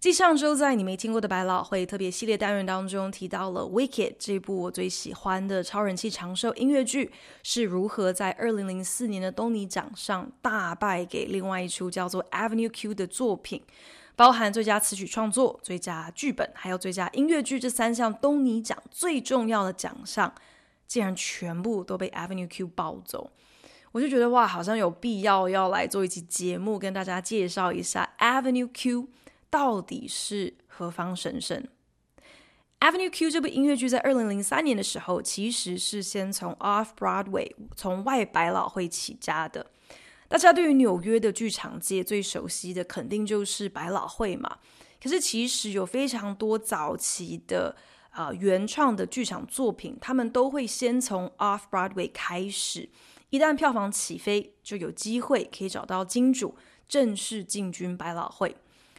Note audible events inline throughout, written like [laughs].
继上周在你没听过的百老汇特别系列单元当中提到了《Wicked》这部我最喜欢的超人气长寿音乐剧是如何在二零零四年的东尼奖上大败给另外一出叫做《Avenue Q》的作品，包含最佳词曲创作、最佳剧本还有最佳音乐剧这三项东尼奖最重要的奖项，竟然全部都被《Avenue Q》抱走。我就觉得哇，好像有必要要来做一期节目，跟大家介绍一下 Avenue Q 到底是何方神圣。Avenue Q 这部音乐剧在二零零三年的时候，其实是先从 Off Broadway 从外百老汇起家的。大家对于纽约的剧场界最熟悉的，肯定就是百老汇嘛。可是其实有非常多早期的啊、原创的剧场作品，他们都会先从 Off Broadway 开始。一旦票房起飞，就有机会可以找到金主正式进军百老汇。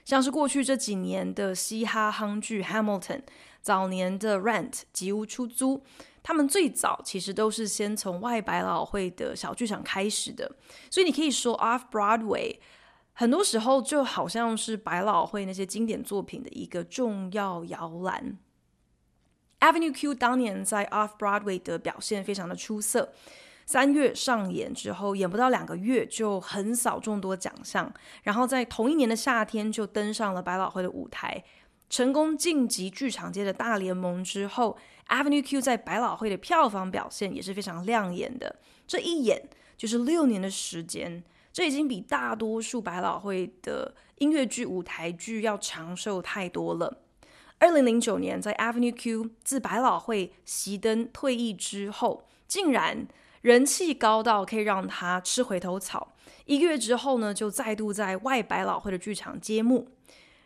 像是过去这几年的嘻哈夯剧《Hamilton》，早年的《Rent》吉屋出租，他们最早其实都是先从外百老汇的小剧场开始的。所以你可以说，Off Broadway 很多时候就好像是百老汇那些经典作品的一个重要摇篮。Avenue Q 当年在 Off Broadway 的表现非常的出色。三月上演之后，演不到两个月就横扫众多奖项，然后在同一年的夏天就登上了百老汇的舞台，成功晋级剧场界的大联盟之后，Avenue Q 在百老汇的票房表现也是非常亮眼的。这一演就是六年的时间，这已经比大多数百老汇的音乐剧、舞台剧要长寿太多了。二零零九年，在 Avenue Q 自百老汇熄灯退役之后，竟然。人气高到可以让他吃回头草，一个月之后呢，就再度在外百老汇的剧场揭幕，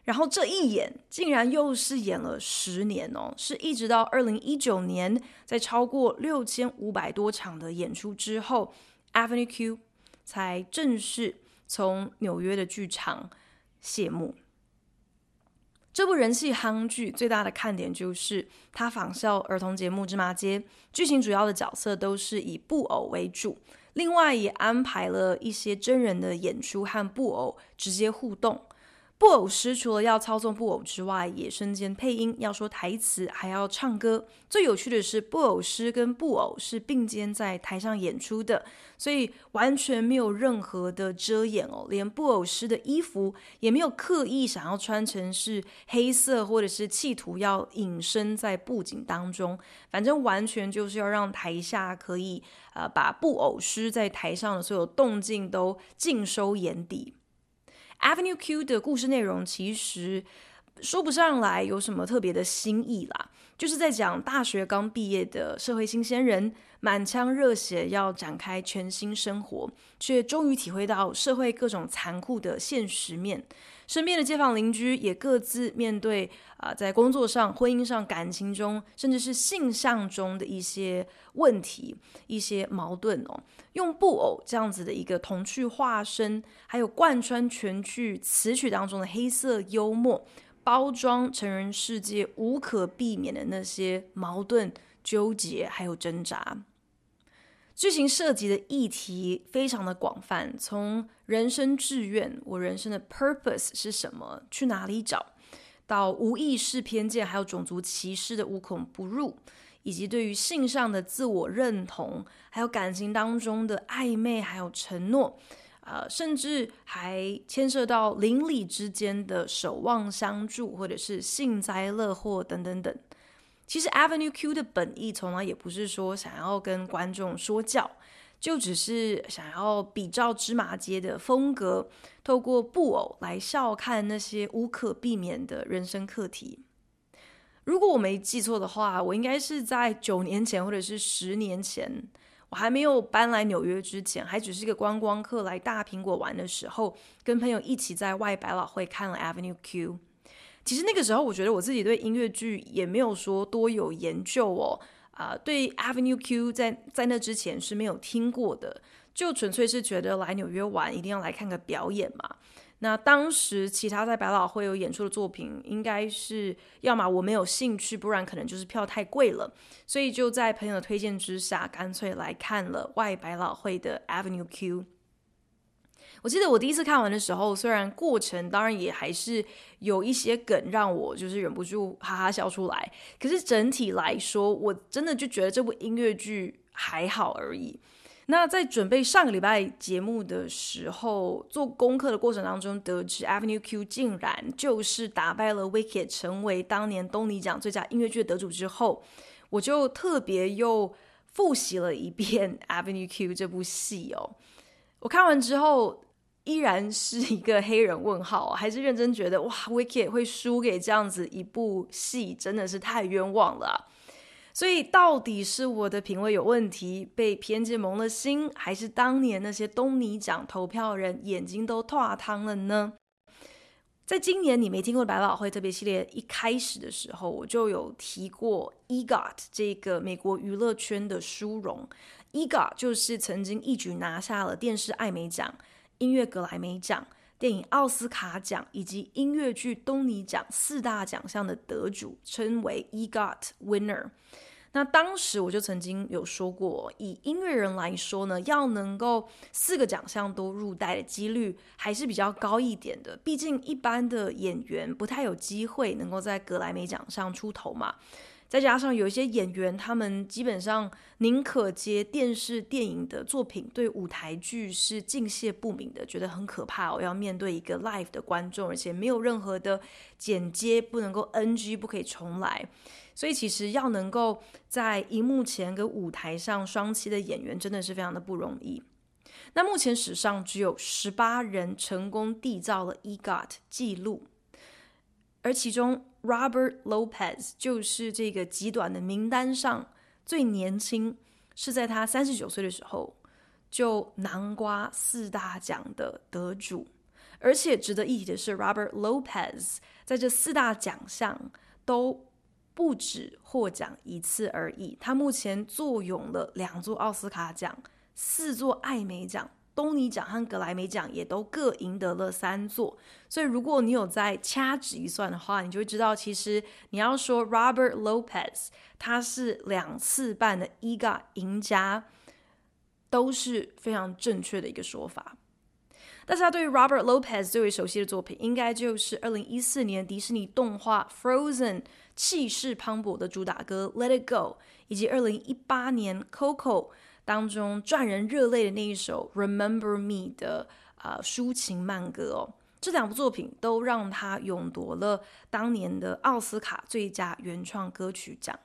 然后这一演竟然又是演了十年哦，是一直到二零一九年，在超过六千五百多场的演出之后，Avenue Q 才正式从纽约的剧场谢幕。这部人气夯剧最大的看点就是它仿效儿童节目《芝麻街》，剧情主要的角色都是以布偶为主，另外也安排了一些真人的演出和布偶直接互动。布偶师除了要操纵布偶之外，也身兼配音，要说台词，还要唱歌。最有趣的是，布偶师跟布偶是并肩在台上演出的，所以完全没有任何的遮掩哦。连布偶师的衣服也没有刻意想要穿成是黑色，或者是企图要隐身在布景当中。反正完全就是要让台下可以呃把布偶师在台上的所有动静都尽收眼底。Avenue Q 的故事内容其实说不上来有什么特别的新意啦，就是在讲大学刚毕业的社会新鲜人，满腔热血要展开全新生活，却终于体会到社会各种残酷的现实面。身边的街坊邻居也各自面对啊、在工作上、婚姻上、感情中，甚至是性向中的一些问题、一些矛盾哦。用布偶这样子的一个童趣化身，还有贯穿全剧词曲当中的黑色幽默，包装成人世界无可避免的那些矛盾、纠结，还有挣扎。剧情涉及的议题非常的广泛，从人生志愿，我人生的 purpose 是什么，去哪里找，到无意识偏见，还有种族歧视的无孔不入，以及对于性上的自我认同，还有感情当中的暧昧，还有承诺，呃，甚至还牵涉到邻里之间的守望相助，或者是幸灾乐祸等等等。其实 Avenue Q 的本意从来也不是说想要跟观众说教，就只是想要比照芝麻街的风格，透过布偶来笑看那些无可避免的人生课题。如果我没记错的话，我应该是在九年前或者是十年前，我还没有搬来纽约之前，还只是一个观光客来大苹果玩的时候，跟朋友一起在外百老汇看了 Avenue Q。其实那个时候，我觉得我自己对音乐剧也没有说多有研究哦。啊、对 Avenue Q 在在那之前是没有听过的，就纯粹是觉得来纽约玩一定要来看个表演嘛。那当时其他在百老汇有演出的作品，应该是要么我没有兴趣，不然可能就是票太贵了，所以就在朋友的推荐之下，干脆来看了外百老汇的 Avenue Q。我记得我第一次看完的时候，虽然过程当然也还是有一些梗让我就是忍不住哈哈笑出来，可是整体来说，我真的就觉得这部音乐剧还好而已。那在准备上个礼拜节目的时候，做功课的过程当中，得知 Avenue Q 竟然就是打败了 Wicked，成为当年东尼奖最佳音乐剧的得主之后，我就特别又复习了一遍 [laughs] Avenue Q 这部戏哦。我看完之后。依然是一个黑人问号，还是认真觉得哇，Wicked 会输给这样子一部戏，真的是太冤枉了。所以到底是我的品味有问题，被偏见蒙了心，还是当年那些东尼奖投票人眼睛都脱汤了呢？在今年你没听过百老汇特别系列一开始的时候，我就有提过 EGOT 这个美国娱乐圈的殊荣，EGOT 就是曾经一举拿下了电视艾美奖。音乐格莱美奖、电影奥斯卡奖以及音乐剧东尼奖四大奖项的得主，称为 EGOT Winner。那当时我就曾经有说过，以音乐人来说呢，要能够四个奖项都入袋的几率还是比较高一点的。毕竟一般的演员不太有机会能够在格莱美奖上出头嘛。再加上有一些演员，他们基本上宁可接电视、电影的作品，对舞台剧是敬谢不敏的，觉得很可怕。我要面对一个 live 的观众，而且没有任何的剪接，不能够 NG，不可以重来。所以其实要能够在荧幕前跟舞台上双栖的演员，真的是非常的不容易。那目前史上只有十八人成功缔造了 EGOT 记录，而其中。Robert Lopez 就是这个极短的名单上最年轻，是在他三十九岁的时候就南瓜四大奖的得主。而且值得一提的是，Robert Lopez 在这四大奖项都不止获奖一次而已。他目前坐拥了两座奥斯卡奖、四座艾美奖。东尼奖和格莱美奖也都各赢得了三座，所以如果你有在掐指一算的话，你就会知道，其实你要说 Robert Lopez 他是两次半的 EGA 赢家，都是非常正确的一个说法。大家对于 Robert Lopez 最为熟悉的作品，应该就是二零一四年迪士尼动画 Frozen 气势磅礴的主打歌 Let It Go，以及二零一八年 Coco。当中赚人热泪的那一首《Remember Me》的啊、呃、抒情慢歌哦，这两部作品都让他勇夺了当年的奥斯卡最佳原创歌曲奖。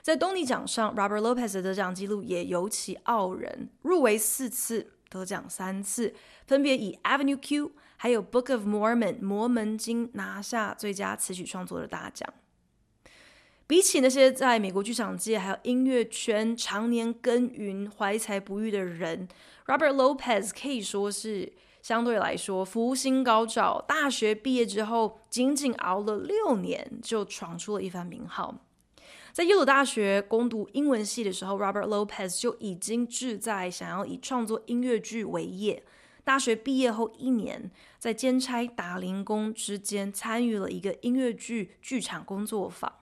在东尼奖上，Robert Lopez 的得奖记录也尤其傲人，入围四次，得奖三次，分别以《Avenue Q》还有《Book of Mormon》摩门经拿下最佳词曲创作的大奖。比起那些在美国剧场界还有音乐圈常年耕耘、怀才不遇的人，Robert Lopez 可以说是相对来说福星高照。大学毕业之后，仅仅熬了六年，就闯出了一番名号。在耶鲁大学攻读英文系的时候，Robert Lopez 就已经志在想要以创作音乐剧为业。大学毕业后一年，在兼差打零工之间，参与了一个音乐剧剧场工作坊。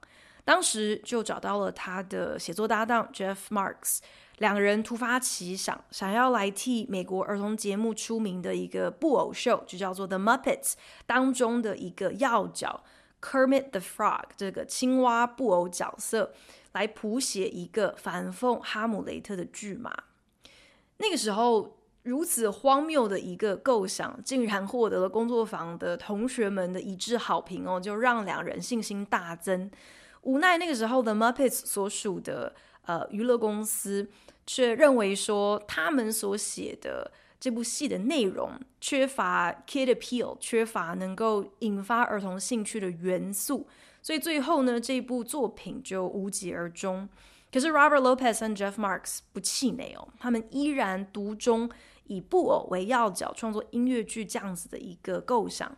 当时就找到了他的写作搭档 Jeff Marks，两个人突发奇想，想要来替美国儿童节目出名的一个布偶秀，就叫做 The Muppets 当中的一个要角 Kermit the Frog 这个青蛙布偶角色，来谱写一个反讽哈姆雷特的剧码。那个时候，如此荒谬的一个构想，竟然获得了工作坊的同学们的一致好评哦，就让两人信心大增。无奈那个时候的 Muppets 所属的呃娱乐公司却认为说，他们所写的这部戏的内容缺乏 kid appeal，缺乏能够引发儿童兴趣的元素，所以最后呢，这部作品就无疾而终。可是 Robert Lopez 和 Jeff Marks 不气馁哦，他们依然独中以布偶为要角创作音乐剧这样子的一个构想。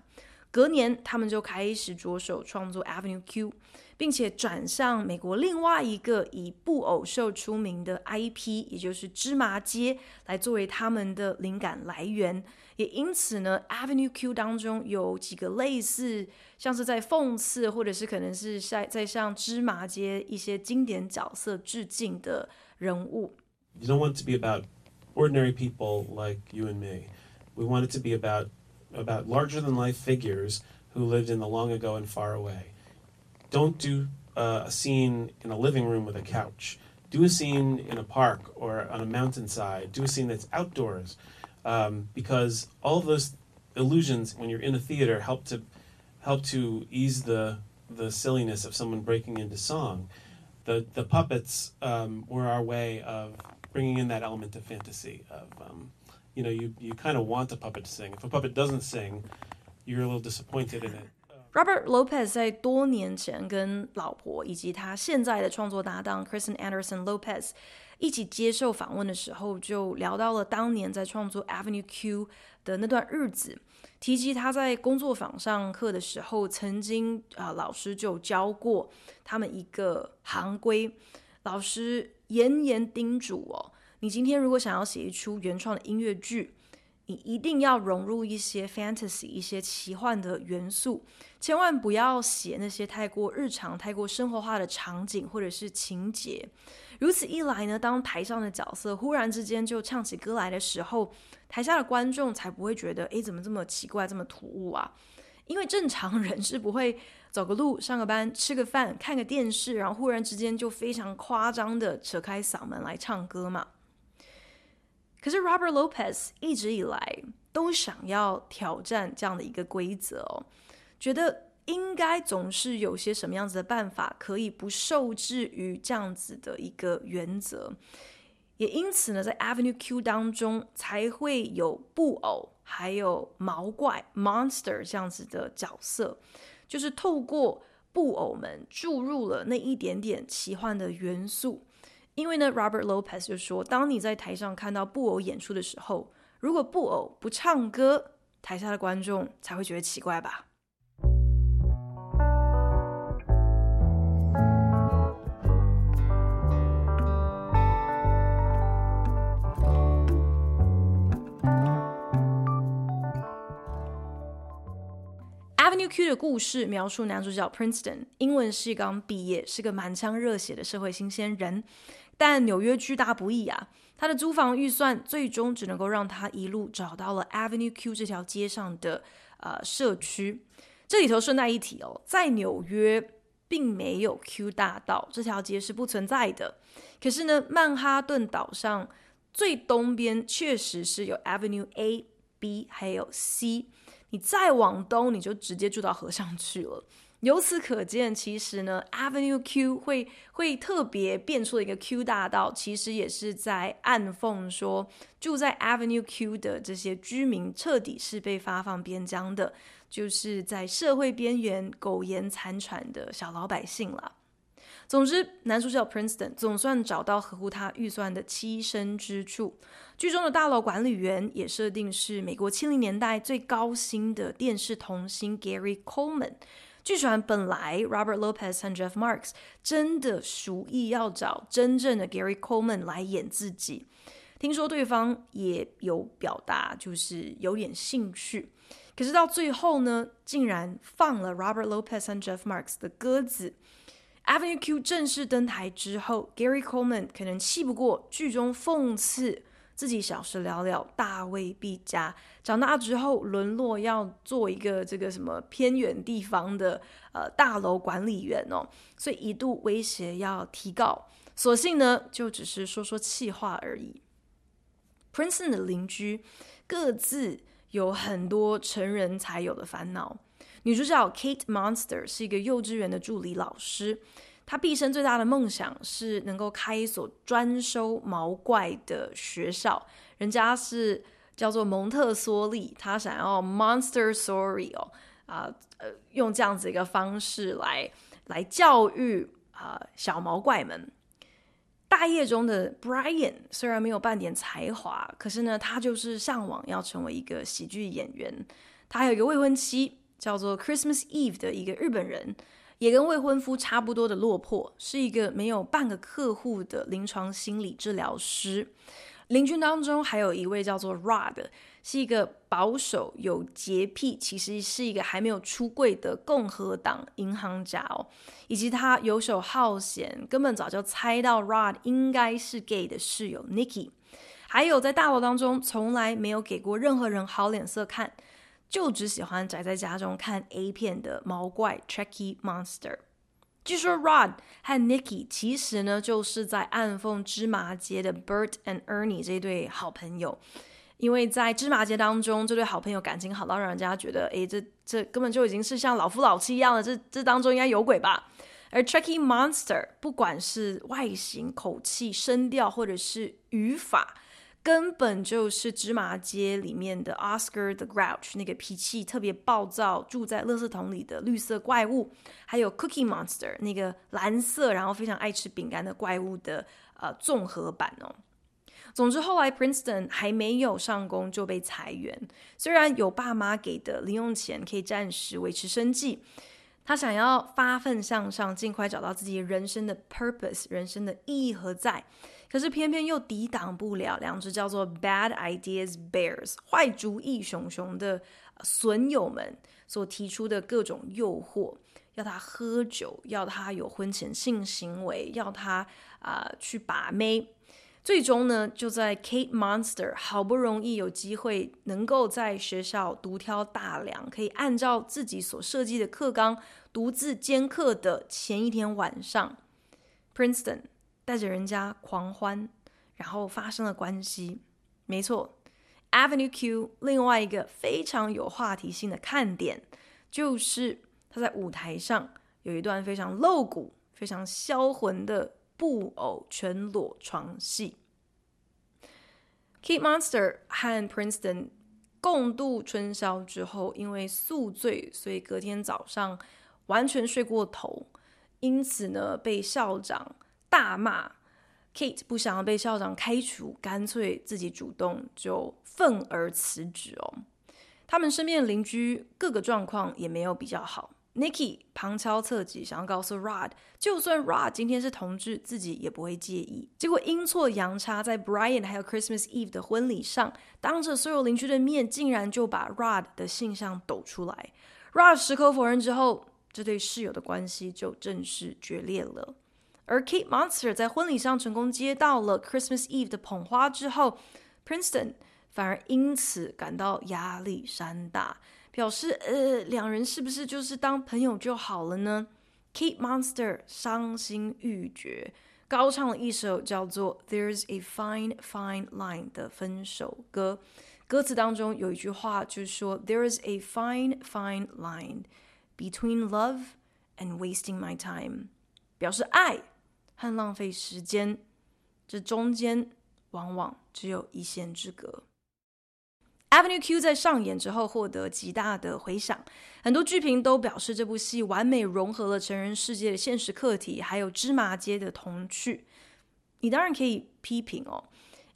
隔年，他们就开始着手创作 Avenue Q，并且转向美国另外一个以布偶秀出名的 IP，也就是芝麻街，来作为他们的灵感来源。也因此呢，Avenue Q 当中有几个类似，像是在讽刺，或者是可能是在在向芝麻街一些经典角色致敬的人物。You don't want to be about ordinary people like you and me. We want it to be about about larger than life figures who lived in the long ago and far away. Don't do uh, a scene in a living room with a couch. Do a scene in a park or on a mountainside. Do a scene that's outdoors, um, because all of those illusions, when you're in a theater, help to help to ease the the silliness of someone breaking into song. The the puppets um, were our way of bringing in that element of fantasy of um, you know, you, you kind of want the puppet to sing. If a puppet doesn't sing, you're a little disappointed in it. Robert Lopez 在多年前跟老婆以及他现在的创作搭档 Kristen Anderson Lopez 一起接受访问的时候，就聊到了当年在创作 Avenue Q 的那段日子，提及他在工作坊上课的时候，曾经啊、呃、老师就教过他们一个行规， 老师严严叮嘱哦。你今天如果想要写一出原创的音乐剧，你一定要融入一些 fantasy、一些奇幻的元素，千万不要写那些太过日常、太过生活化的场景或者是情节。如此一来呢，当台上的角色忽然之间就唱起歌来的时候，台下的观众才不会觉得，诶，怎么这么奇怪、这么突兀啊？因为正常人是不会走个路、上个班、吃个饭、看个电视，然后忽然之间就非常夸张的扯开嗓门来唱歌嘛。可是 Robert Lopez 一直以来都想要挑战这样的一个规则哦，觉得应该总是有些什么样子的办法可以不受制于这样子的一个原则，也因此呢，在 Avenue Q 当中才会有布偶还有毛怪 Monster 这样子的角色，就是透过布偶们注入了那一点点奇幻的元素。因为呢，Robert Lopez 就说，当你在台上看到布偶演出的时候，如果布偶不唱歌，台下的观众才会觉得奇怪吧。Avenue Q 的故事描述男主角 Princeton，英文系刚毕业，是个满腔热血的社会新鲜人。但纽约居大不易啊，他的租房预算最终只能够让他一路找到了 Avenue Q 这条街上的呃社区。这里头顺带一提哦，在纽约并没有 Q 大道，这条街是不存在的。可是呢，曼哈顿岛上最东边确实是有 Avenue A、B 还有 C，你再往东你就直接住到河上去了。由此可见，其实呢，Avenue Q 会会特别变出了一个 Q 大道，其实也是在暗讽说，住在 Avenue Q 的这些居民彻底是被发放边疆的，就是在社会边缘苟延残喘的小老百姓了。总之，男主角 Princeton 总算找到合乎他预算的栖身之处。剧中的大楼管理员也设定是美国七零年代最高薪的电视童星 Gary Coleman。据传，本来 Robert Lopez 和 Jeff Marks 真的属意要找真正的 Gary Coleman 来演自己。听说对方也有表达，就是有点兴趣。可是到最后呢，竟然放了 Robert Lopez 和 Jeff Marks 的鸽子。Avenue Q 正式登台之后，Gary Coleman 可能气不过剧中讽刺。自己小时了了，大未必佳。长大之后，沦落要做一个这个什么偏远地方的呃大楼管理员哦，所以一度威胁要提告。所幸呢，就只是说说气话而已。Princeton 的邻居各自有很多成人才有的烦恼。女主角 Kate Monster 是一个幼稚园的助理老师。她毕生最大的梦想是能够开一所专收毛怪的学校，人家是叫做蒙特梭利，他想要 Monstersori 哦，啊呃，用这样子一个方式来来教育啊、小毛怪们。大业中的 Brian 虽然没有半点才华，可是呢，他就是向往要成为一个喜剧演员。他还有一个未婚妻。叫做 Christmas Eve 的一个日本人，也跟未婚夫差不多的落魄，是一个没有半个客户的临床心理治疗师。邻居当中还有一位叫做 Rod，是一个保守、有洁癖，其实是一个还没有出柜的共和党银行家哦，以及他游手好闲，根本早就猜到 Rod 应该是 gay 的室友 Nikki，还有在大楼当中从来没有给过任何人好脸色看。就只喜欢宅在家中看 A 片的毛怪 Trekkie Monster。据说 Rod 和 Nikki 其实呢，就是在暗讽芝麻街的 Bert and Ernie 这对好朋友，因为在芝麻街当中，这对好朋友感情好到让人家觉得，诶，这这根本就已经是像老夫老妻一样的，这这当中应该有鬼吧？而 Trekkie Monster 不管是外形、口气、声调，或者是语法。根本就是芝麻街里面的 Oscar the Grouch，那个脾气特别暴躁、住在垃圾桶里的绿色怪物，还有 Cookie Monster 那个蓝色然后非常爱吃饼干的怪物的呃综合版哦。总之后来 Princeton 还没有上工就被裁员，虽然有爸妈给的零用钱可以暂时维持生计，他想要发奋向上，尽快找到自己人生的 purpose，人生的意义何在。可是偏偏又抵挡不了两只叫做 Bad Ideas Bears 坏主意熊熊的损友们所提出的各种诱惑，要他喝酒，要他有婚前性行为，要他啊、去把妹。最终呢，就在 Kate Monster 好不容易有机会能够在学校独挑大梁，可以按照自己所设计的课纲独自兼课的前一天晚上，Princeton。带着人家狂欢，然后发生了关系。没错，Avenue Q 另外一个非常有话题性的看点，就是他在舞台上有一段非常露骨、非常销魂的布偶全裸床戏。Kate Monster 和 Princeton 共度春宵之后，因为宿醉，所以隔天早上完全睡过头，因此呢，被校长。大骂 Kate 不想要被校长开除，干脆自己主动就愤而辞职哦。他们身边的邻居各个状况也没有比较好。Nikki 旁敲侧击想要告诉 Rod，就算 Rod 今天是同志，自己也不会介意。结果阴错阳差，在 Brian 还有 Christmas Eve 的婚礼上，当着所有邻居的面，竟然就把 Rod 的性向抖出来。Rod 矢口否认之后，这对室友的关系就正式决裂了。而 Kate Monster 在婚礼上成功接到了 Christmas Eve 的捧花之后，Princeton 反而因此感到压力山大，表示呃，两人是不是就是当朋友就好了呢？Kate Monster 伤心欲绝，高唱了一首叫做《There's a Fine Fine Line》的分手歌，歌词当中有一句话就是说：“There's a fine fine line between love and wasting my time”，表示爱。 和浪费时间，这中间往往只有一线之隔。Avenue Q 在上演之后获得极大的回响，很多剧评都表示这部戏完美融合了成人世界的现实课题，还有芝麻街的童趣。你当然可以批评哦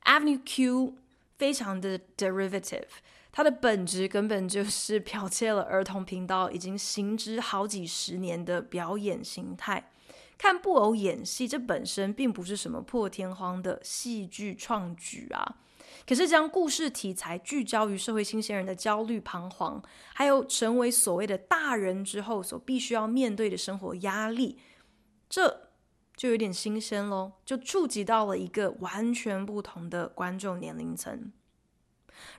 ，Avenue Q 非常的 derivative，它的本质根本就是剽窃了儿童频道已经行之好几十年的表演形态。看布偶演戏，这本身并不是什么破天荒的戏剧创举啊。可是将故事题材聚焦于社会新鲜人的焦虑、彷徨，还有成为所谓的大人之后所必须要面对的生活压力，这就有点新鲜喽，就触及到了一个完全不同的观众年龄层。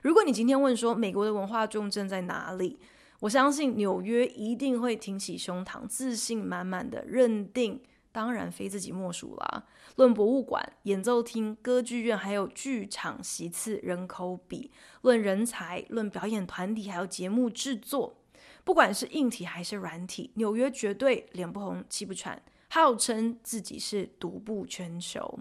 如果你今天问说美国的文化重镇在哪里？我相信纽约一定会挺起胸膛，自信满满的认定。当然非自己莫属啦。论博物馆、演奏厅、歌剧院，还有剧场席次、人口比；论人才、论表演团体，还有节目制作，不管是硬体还是软体，纽约绝对脸不红气不喘，号称自己是独步全球。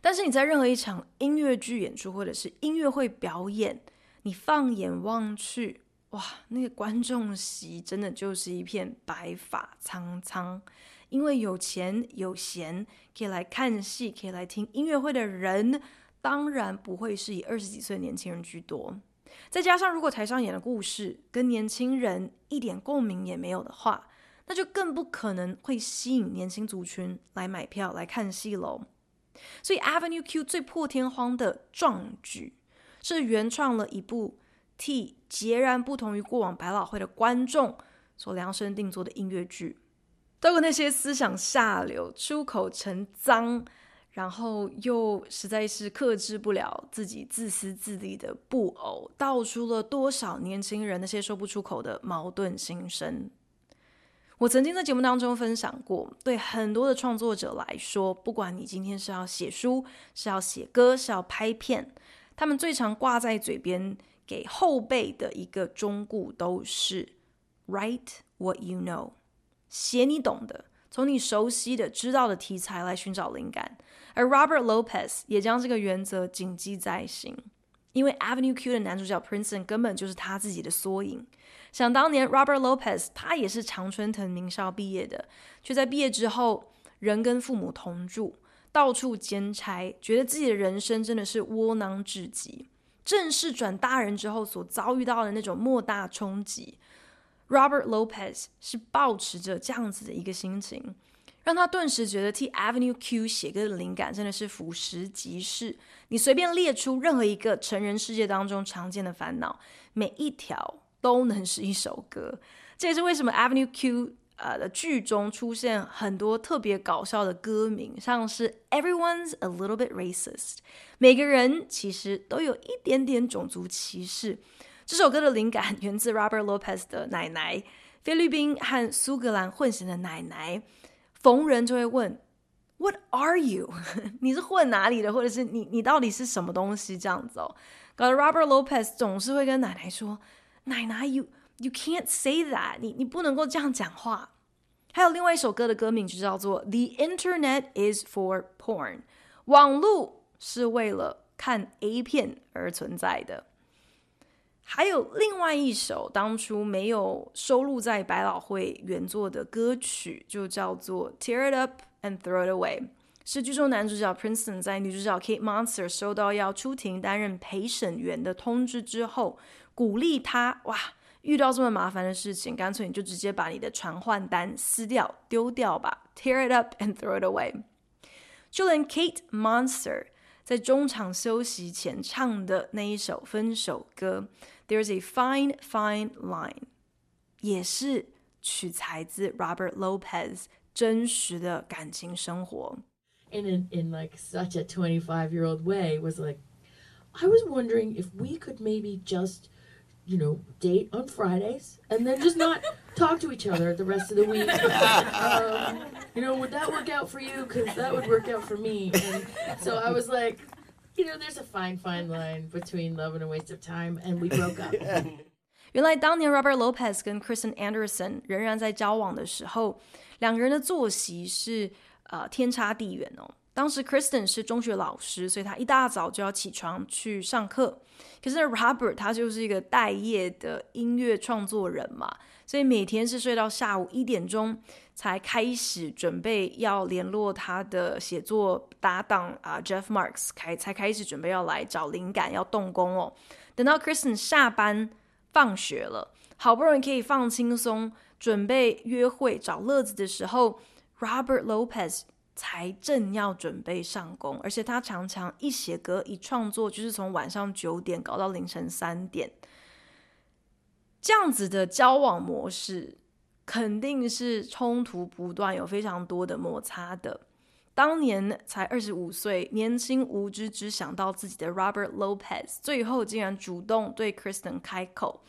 但是你在任何一场音乐剧演出或者是音乐会表演，你放眼望去，哇，那个观众席真的就是一片白发苍苍。因为有钱有闲可以来看戏，可以来听音乐会的人，当然不会是以二十几岁的年轻人居多。再加上如果台上演的故事跟年轻人一点共鸣也没有的话，那就更不可能会吸引年轻族群来买票来看戏喽。所以 Avenue Q 最破天荒的壮举，是原创了一部替截然不同于过往百老汇的观众所量身定做的音乐剧。都有那些思想下流、出口成脏，然后又实在是克制不了自己自私自利的布偶，道出了多少年轻人那些说不出口的矛盾心声。我曾经在节目当中分享过，对很多的创作者来说，不管你今天是要写书、是要写歌、是要拍片，他们最常挂在嘴边给后辈的一个忠告都是 “Write what you know”。写你懂的，从你熟悉的、知道的题材来寻找灵感。而 Robert Lopez 也将这个原则谨记在心，因为 Avenue Q 的男主角 Princeton 根本就是他自己的缩影。想当年，Robert Lopez 他也是常春藤名校毕业的，却在毕业之后仍跟父母同住，到处兼差，觉得自己的人生真的是窝囊至极。正式转大人之后所遭遇到的那种莫大冲击。Robert Lopez 是抱持着这样子的一个心情，让他顿时觉得替 Avenue Q 写歌的灵感真的是俯拾即是。你随便列出任何一个成人世界当中常见的烦恼，每一条都能是一首歌。这也是为什么 Avenue Q 呃的剧中出现很多特别搞笑的歌名，像是 Everyone's a little bit racist，每个人其实都有一点点种族歧视。这首歌的灵感源自 Robert Lopez 的奶奶，菲律宾和苏格兰混血的奶奶。逢人就会问 “What are you？” [laughs] 你是混哪里的，或者是你你到底是什么东西？这样子哦，搞得 Robert Lopez 总是会跟奶奶说：“奶奶，you you can't say that，你你不能够这样讲话。”还有另外一首歌的歌名就叫做 “The Internet is for porn”，网络是为了看 A 片而存在的。还有另外一首当初没有收录在百老汇原作的歌曲，就叫做《Tear It Up and Throw It Away》，是剧中男主角 Princeton 在女主角 Kate Monster 收到要出庭担任陪审员的通知之后，鼓励他哇，遇到这么麻烦的事情，干脆你就直接把你的传唤单撕掉丢掉吧，Tear It Up and Throw It Away。就连 Kate Monster 在中场休息前唱的那一首分手歌。There's a fine, fine line，也是取材自 Robert Lopez 真实的感情生活。In in in like such a twenty five year old way was like, I was wondering if we could maybe just, you know, date on Fridays and then just not [laughs] talk to each other the rest of the week. [laughs] um, you know, would that work out for you? Because that would work out for me. And so I was like. You know, there's a fine, fine line between love and a waste of time, and we broke up. 原来当年 Robert Lopez 跟 Kristen Anderson 仍然在交往的时候，两个人的作息是呃天差地远哦。当时 Kristen 是中学老师，所以他一大早就要起床去上课。可是 Robert 他就是一个待业的音乐创作人嘛，所以每天是睡到下午一点钟。才开始准备要联络他的写作搭档啊，Jeff Marks 开才开始准备要来找灵感，要动工哦。等到 Kristen 下班放学了，好不容易可以放轻松，准备约会找乐子的时候，Robert Lopez 才正要准备上工，而且他常常一写歌一创作就是从晚上九点搞到凌晨三点，这样子的交往模式。肯定是冲突不断，有非常多的摩擦的。当年才二十五岁，年轻无知，只想到自己的 Robert Lopez，最后竟然主动对 Kristen 开口，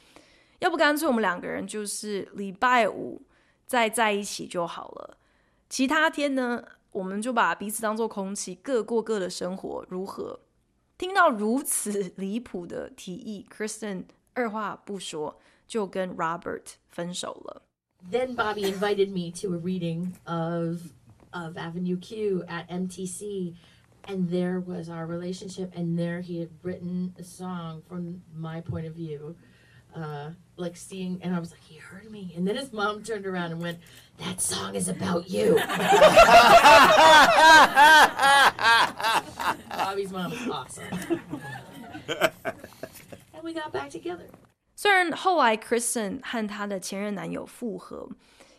要不干脆我们两个人就是礼拜五再在一起就好了，其他天呢，我们就把彼此当做空气，各过各的生活，如何？听到如此离谱的提议，Kristen 二话不说就跟 Robert 分手了。then Bobby invited me to a reading of of Avenue Q at MTC, and there was our relationship, and there he had written a song from my point of view, uh, like seeing, and I was like, he heard me, and then his mom turned around and went, "That song is about you." [laughs] Bobby's mom is awesome. [laughs] we got back together. 虽然后来 Kristen 和她的前任男友复合，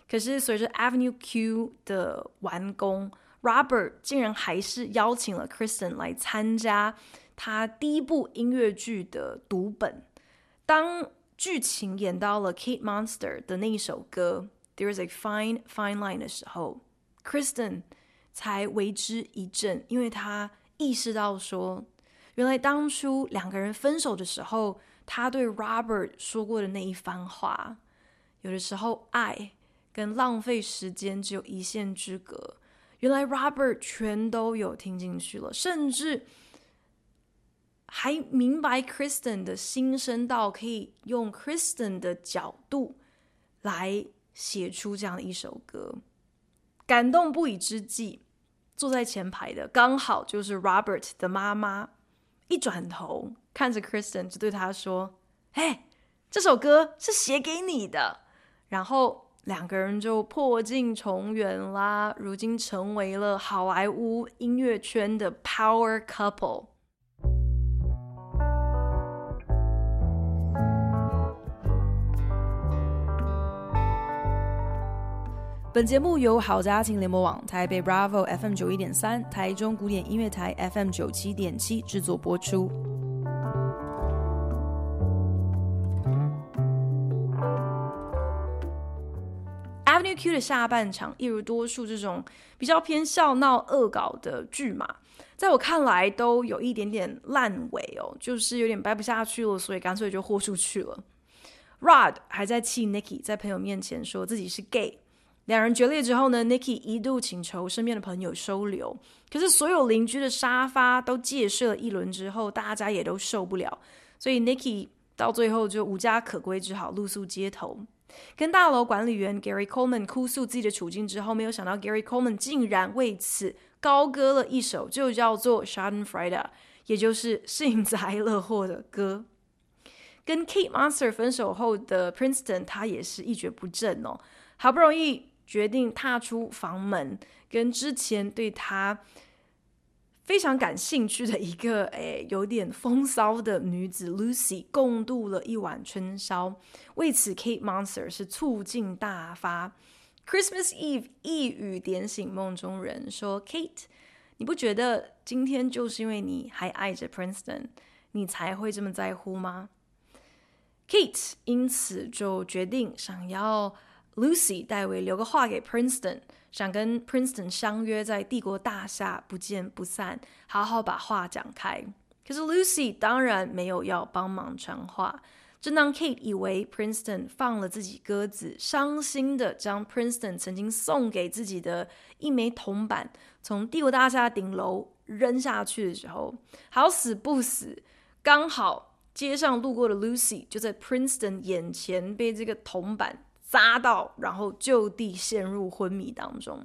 可是随着 Avenue Q 的完工，Robert 竟然还是邀请了 Kristen 来参加他第一部音乐剧的读本。当剧情演到了 Kate Monster 的那一首歌 "There is a fine fine line 的时候，Kristen 才为之一振，因为他意识到说，原来当初两个人分手的时候，他对 Robert 说过的那一番话，有的时候爱跟浪费时间只有一线之隔。原来 Robert 全都有听进去了，甚至。还明白 Kristen 的心声到可以用 Kristen 的角度来写出这样的一首歌，感动不已之际，坐在前排的刚好就是 Robert 的妈妈，一转头看着 Kristen 就对他说：“嘿，这首歌是写给你的。”然后两个人就破镜重圆啦，如今成为了好莱坞音乐圈的 Power Couple。本节目由好家庭联播网、台北 Bravo FM 九一点三、台中古典音乐台 FM 九七点七制作播出。Q 的下半场，一如多数这种比较偏笑闹恶搞的剧嘛，在我看来都有一点点烂尾哦，就是有点掰不下去了，所以干脆就豁出去了。Rod 还在气 Nikki 在朋友面前说自己是 gay。两人决裂之后呢，Nikki 一度请求身边的朋友收留，可是所有邻居的沙发都借设了一轮之后，大家也都受不了，所以 Nikki 到最后就无家可归，只好露宿街头，跟大楼管理员 Gary Coleman 哭诉自己的处境之后，没有想到 Gary Coleman 竟然为此高歌了一首，就叫做 Schadenfreude，也就是幸灾乐祸的歌。跟 Kate Monster 分手后的 Princeton，他也是一蹶不振哦，好不容易。决定踏出房门，跟之前对他非常感兴趣的一个诶有点风骚的女子 Lucy 共度了一晚春宵。为此，Kate Monster 是醋劲大发。Christmas Eve 一语点醒梦中人，说：“Kate，你不觉得今天就是因为你还爱着 Princeton，你才会这么在乎吗？”Kate 因此就决定想要。Lucy 代为留个话给 Princeton，想跟 Princeton 相约在帝国大厦不见不散，好好把话讲开。可是 Lucy 当然没有要帮忙传话。正当 Kate 以为 Princeton 放了自己鸽子，伤心的将 Princeton 曾经送给自己的一枚铜板从帝国大厦顶楼扔下去的时候，好死不死，刚好街上路过的 Lucy 就在 Princeton 眼前被这个铜板。扎到，然后就地陷入昏迷当中。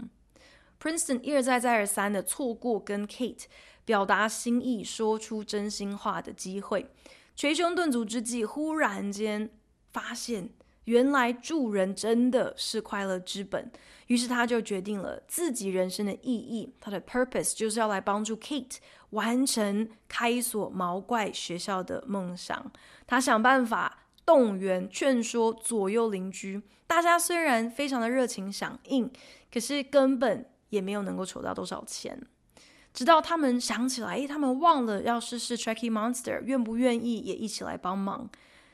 Princeton 一而再、再而三的错过跟 Kate 表达心意、说出真心话的机会，捶胸顿足之际，忽然间发现，原来助人真的是快乐之本。于是他就决定了自己人生的意义，他的 purpose 就是要来帮助 Kate 完成开一所毛怪学校的梦想。他想办法。动员、劝说左右邻居，大家虽然非常的热情响应，可是根本也没有能够筹到多少钱。直到他们想起来，诶，他们忘了要试试 Tracky Monster 愿不愿意也一起来帮忙。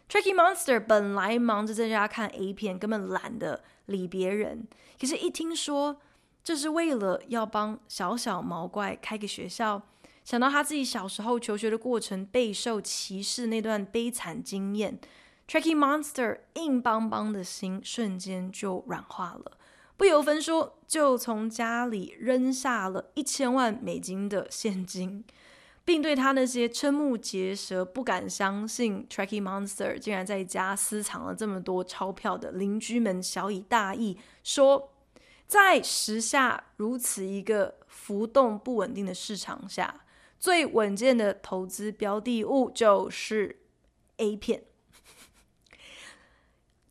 Tracky Monster 本来忙着在家看 A 片，根本懒得理别人。可是，一听说这是为了要帮小小毛怪开个学校，想到他自己小时候求学的过程，备受歧视那段悲惨经验。Tracky Monster 硬邦邦的心瞬间就软化了，不由分说就从家里扔下了一千万美金的现金，并对他那些瞠目结舌、不敢相信 Tracky Monster 竟然在家私藏了这么多钞票的邻居们小以大义，说：在时下如此一个浮动不稳定的市场下，最稳健的投资标的物就是 A 片。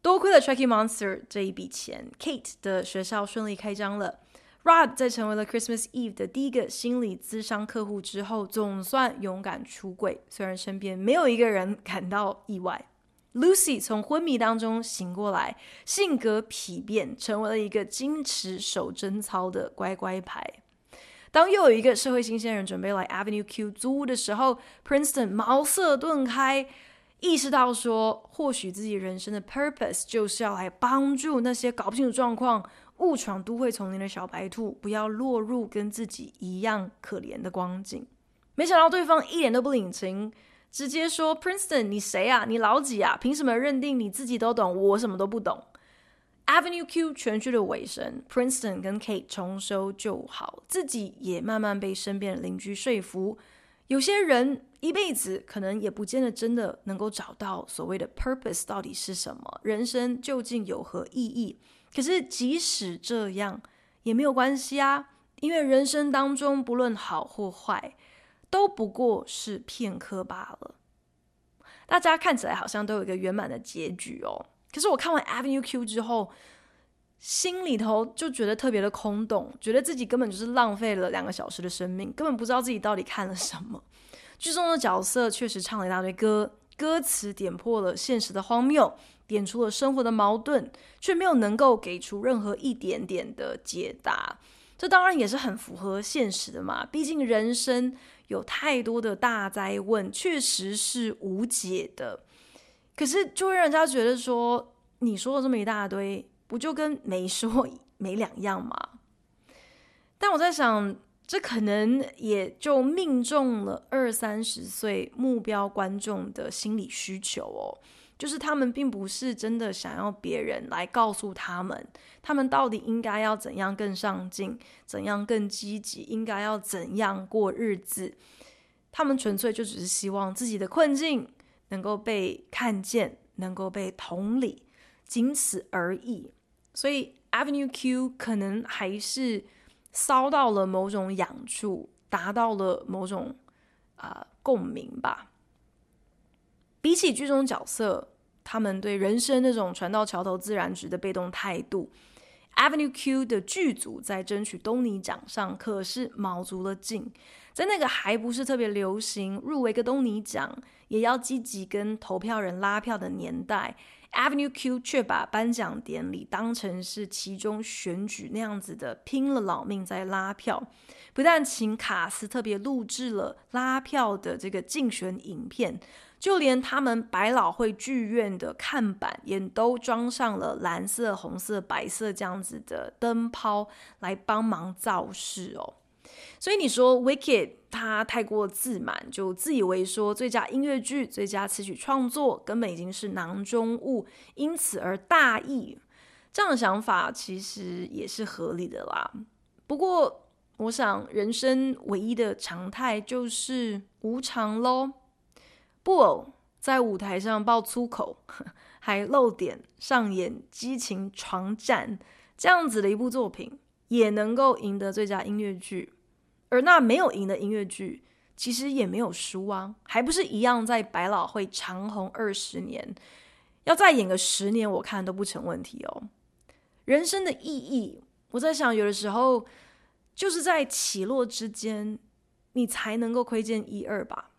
多亏了 Tracky Monster 这一笔钱，Kate 的学校顺利开张了 Rod 在成为了 Christmas Eve 的第一个心理咨商客户之后，总算勇敢出柜，虽然身边没有一个人感到意外。Lucy 从昏迷当中醒过来，性格丕变，成为了一个矜持守贞操的乖乖牌。当又有一个社会新鲜人准备来 Avenue Q 租屋的时候，Princeton 茅塞顿开，意识到说，或许自己人生的 purpose 就是要来帮助那些搞不清楚状况、误闯都会丛林的小白兔，不要落入跟自己一样可怜的光景。没想到对方一点都不领情。直接说，Princeton，你谁啊？你老几啊？凭什么认定你自己都懂，我什么都不懂？Avenue Q 全剧的尾声，Princeton 跟 Kate 重修旧好，自己也慢慢被身边的邻居说服。有些人一辈子可能也不见得真的能够找到所谓的 purpose 到底是什么，人生究竟有何意义？可是即使这样也没有关系啊，因为人生当中不论好或坏。都不过是片刻罢了。大家看起来好像都有一个圆满的结局哦。可是我看完 Avenue Q 之后，心里头就觉得特别的空洞，觉得自己根本就是浪费了两个小时的生命，根本不知道自己到底看了什么。剧中的角色确实唱了一大堆歌，歌词点破了现实的荒谬，点出了生活的矛盾，却没有能够给出任何一点点的解答。这当然也是很符合现实的嘛，毕竟人生。有太多的大哉问，确实是无解的。可是就会让人家觉得说，你说了这么一大堆，不就跟没说没两样吗？但我在想，这可能也就命中了二三十岁目标观众的心理需求哦。就是他们并不是真的想要别人来告诉他们，他们到底应该要怎样更上进，怎样更积极，应该要怎样过日子。他们纯粹就只是希望自己的困境能够被看见，能够被同理，仅此而已。所以 Avenue Q 可能还是搔到了某种痒处，达到了某种啊、共鸣吧。比起剧中角色，他们对人生那种船到桥头自然直的被动态度，Avenue Q 的剧组在争取东尼奖上可是卯足了劲。在那个还不是特别流行入围个东尼奖也要积极跟投票人拉票的年代，Avenue Q 却把颁奖典礼当成是其中选举那样子的拼了老命在拉票。不但请卡斯特别录制了拉票的这个竞选影片。就连他们百老汇剧院的看板也都装上了蓝色、红色、白色这样子的灯泡来帮忙造势哦。所以你说《Wicked》他太过自满，就自以为说最佳音乐剧、最佳词曲创作根本已经是囊中物，因此而大意。这样的想法其实也是合理的啦。不过，我想人生唯一的常态就是无常喽。布偶在舞台上爆粗口，[laughs] 还露点上演激情床战，这样子的一部作品也能够赢得最佳音乐剧，而那没有赢的音乐剧其实也没有输啊，还不是一样在百老汇长红二十年，要再演个十年，我看都不成问题哦。人生的意义，我在想，有的时候就是在起落之间，你才能够窥见一二吧。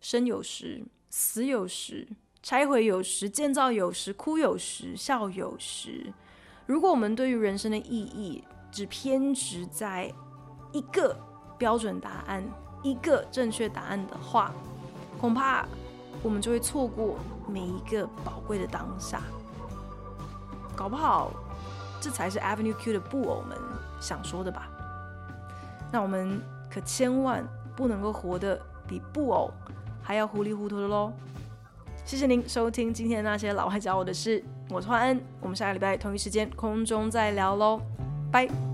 生有时，死有时；拆毁有时，建造有时；哭有时，笑有时。如果我们对于人生的意义只偏执在一个标准答案、一个正确答案的话，恐怕我们就会错过每一个宝贵的当下。搞不好，这才是 Avenue Q 的布偶们想说的吧？那我们可千万不能够活得比布偶还要糊里糊涂的喽！谢谢您收听今天那些老外教我的事，我是焕恩，我们下个礼拜同一时间空中再聊喽，拜。